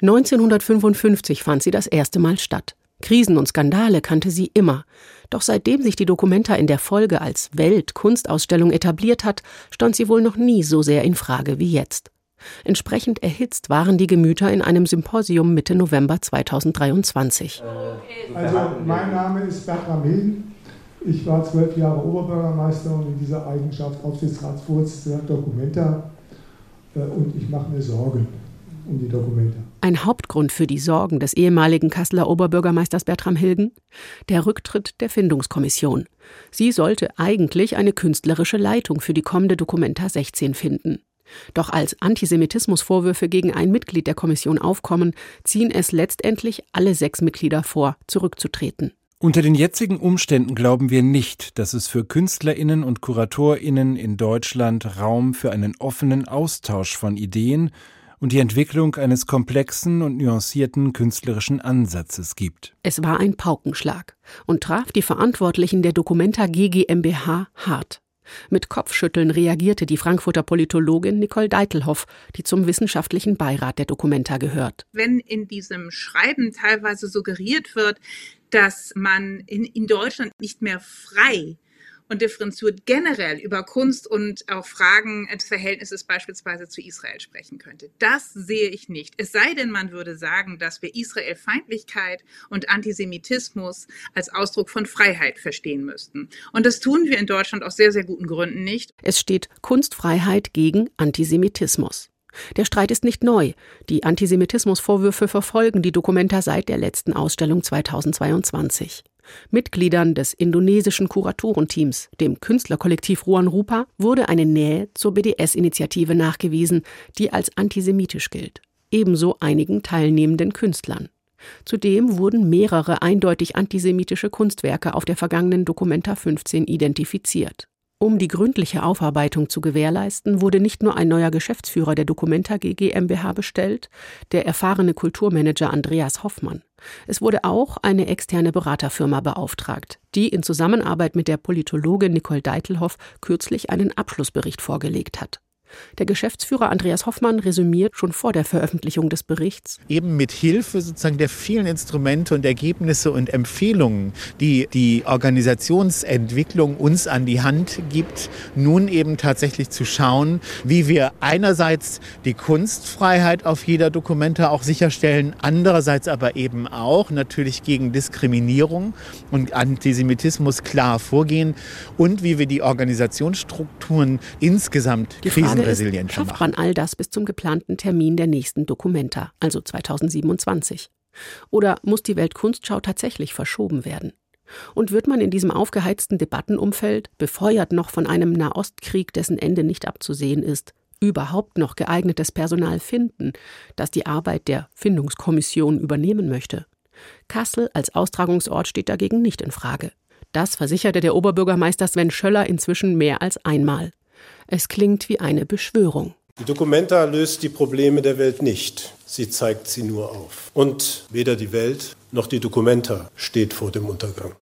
1955 fand sie das erste Mal statt. Krisen und Skandale kannte sie immer. Doch seitdem sich die Documenta in der Folge als Weltkunstausstellung etabliert hat, stand sie wohl noch nie so sehr in Frage wie jetzt. Entsprechend erhitzt waren die Gemüter in einem Symposium Mitte November 2023. Also, mein Name ist Bertram Hilden. Ich war zwölf Jahre Oberbürgermeister und in dieser Eigenschaft Aufsichtsratsvorsitzender Documenta. Äh, und ich mache mir Sorgen um die Documenta. Ein Hauptgrund für die Sorgen des ehemaligen Kasseler Oberbürgermeisters Bertram Hilgen? Der Rücktritt der Findungskommission. Sie sollte eigentlich eine künstlerische Leitung für die kommende Documenta 16 finden. Doch als Antisemitismusvorwürfe gegen ein Mitglied der Kommission aufkommen, ziehen es letztendlich alle sechs Mitglieder vor, zurückzutreten. Unter den jetzigen Umständen glauben wir nicht, dass es für Künstlerinnen und Kuratorinnen in Deutschland Raum für einen offenen Austausch von Ideen und die Entwicklung eines komplexen und nuancierten künstlerischen Ansatzes gibt. Es war ein Paukenschlag und traf die Verantwortlichen der Documenta GmbH hart. Mit Kopfschütteln reagierte die Frankfurter Politologin Nicole Deitelhoff, die zum wissenschaftlichen Beirat der Documenta gehört. Wenn in diesem Schreiben teilweise suggeriert wird, dass man in, in Deutschland nicht mehr frei und differenziert generell über Kunst und auch Fragen des Verhältnisses beispielsweise zu Israel sprechen könnte. Das sehe ich nicht. Es sei denn, man würde sagen, dass wir Israel-Feindlichkeit und Antisemitismus als Ausdruck von Freiheit verstehen müssten. Und das tun wir in Deutschland aus sehr, sehr guten Gründen nicht. Es steht Kunstfreiheit gegen Antisemitismus. Der Streit ist nicht neu. Die Antisemitismusvorwürfe verfolgen die Dokumenta seit der letzten Ausstellung 2022. Mitgliedern des indonesischen Kuratorenteams, dem Künstlerkollektiv Ruan Rupa, wurde eine Nähe zur BDS-Initiative nachgewiesen, die als antisemitisch gilt. Ebenso einigen teilnehmenden Künstlern. Zudem wurden mehrere eindeutig antisemitische Kunstwerke auf der vergangenen Dokumenta 15 identifiziert. Um die gründliche Aufarbeitung zu gewährleisten, wurde nicht nur ein neuer Geschäftsführer der Documenta GmbH bestellt, der erfahrene Kulturmanager Andreas Hoffmann. Es wurde auch eine externe Beraterfirma beauftragt, die in Zusammenarbeit mit der Politologin Nicole Deitelhoff kürzlich einen Abschlussbericht vorgelegt hat. Der Geschäftsführer Andreas Hoffmann resümiert schon vor der Veröffentlichung des Berichts. Eben mit Hilfe sozusagen der vielen Instrumente und Ergebnisse und Empfehlungen, die die Organisationsentwicklung uns an die Hand gibt, nun eben tatsächlich zu schauen, wie wir einerseits die Kunstfreiheit auf jeder Dokumente auch sicherstellen, andererseits aber eben auch natürlich gegen Diskriminierung und Antisemitismus klar vorgehen und wie wir die Organisationsstrukturen insgesamt die krisenresilienter machen. Schafft man all das bis zum geplanten Termin der nächsten Dokumenta, also 2027? Oder muss die Weltkunstschau tatsächlich verschoben werden? Und wird man in diesem aufgeheizten Debattenumfeld, befeuert noch von einem Nahostkrieg, dessen Ende nicht abzusehen ist, überhaupt noch geeignetes Personal finden, das die Arbeit der Findungskommission übernehmen möchte? Kassel als Austragungsort steht dagegen nicht in Frage. Das versicherte der Oberbürgermeister Sven Schöller inzwischen mehr als einmal. Es klingt wie eine Beschwörung. Die Documenta löst die Probleme der Welt nicht. Sie zeigt sie nur auf. Und weder die Welt noch die Documenta steht vor dem Untergang.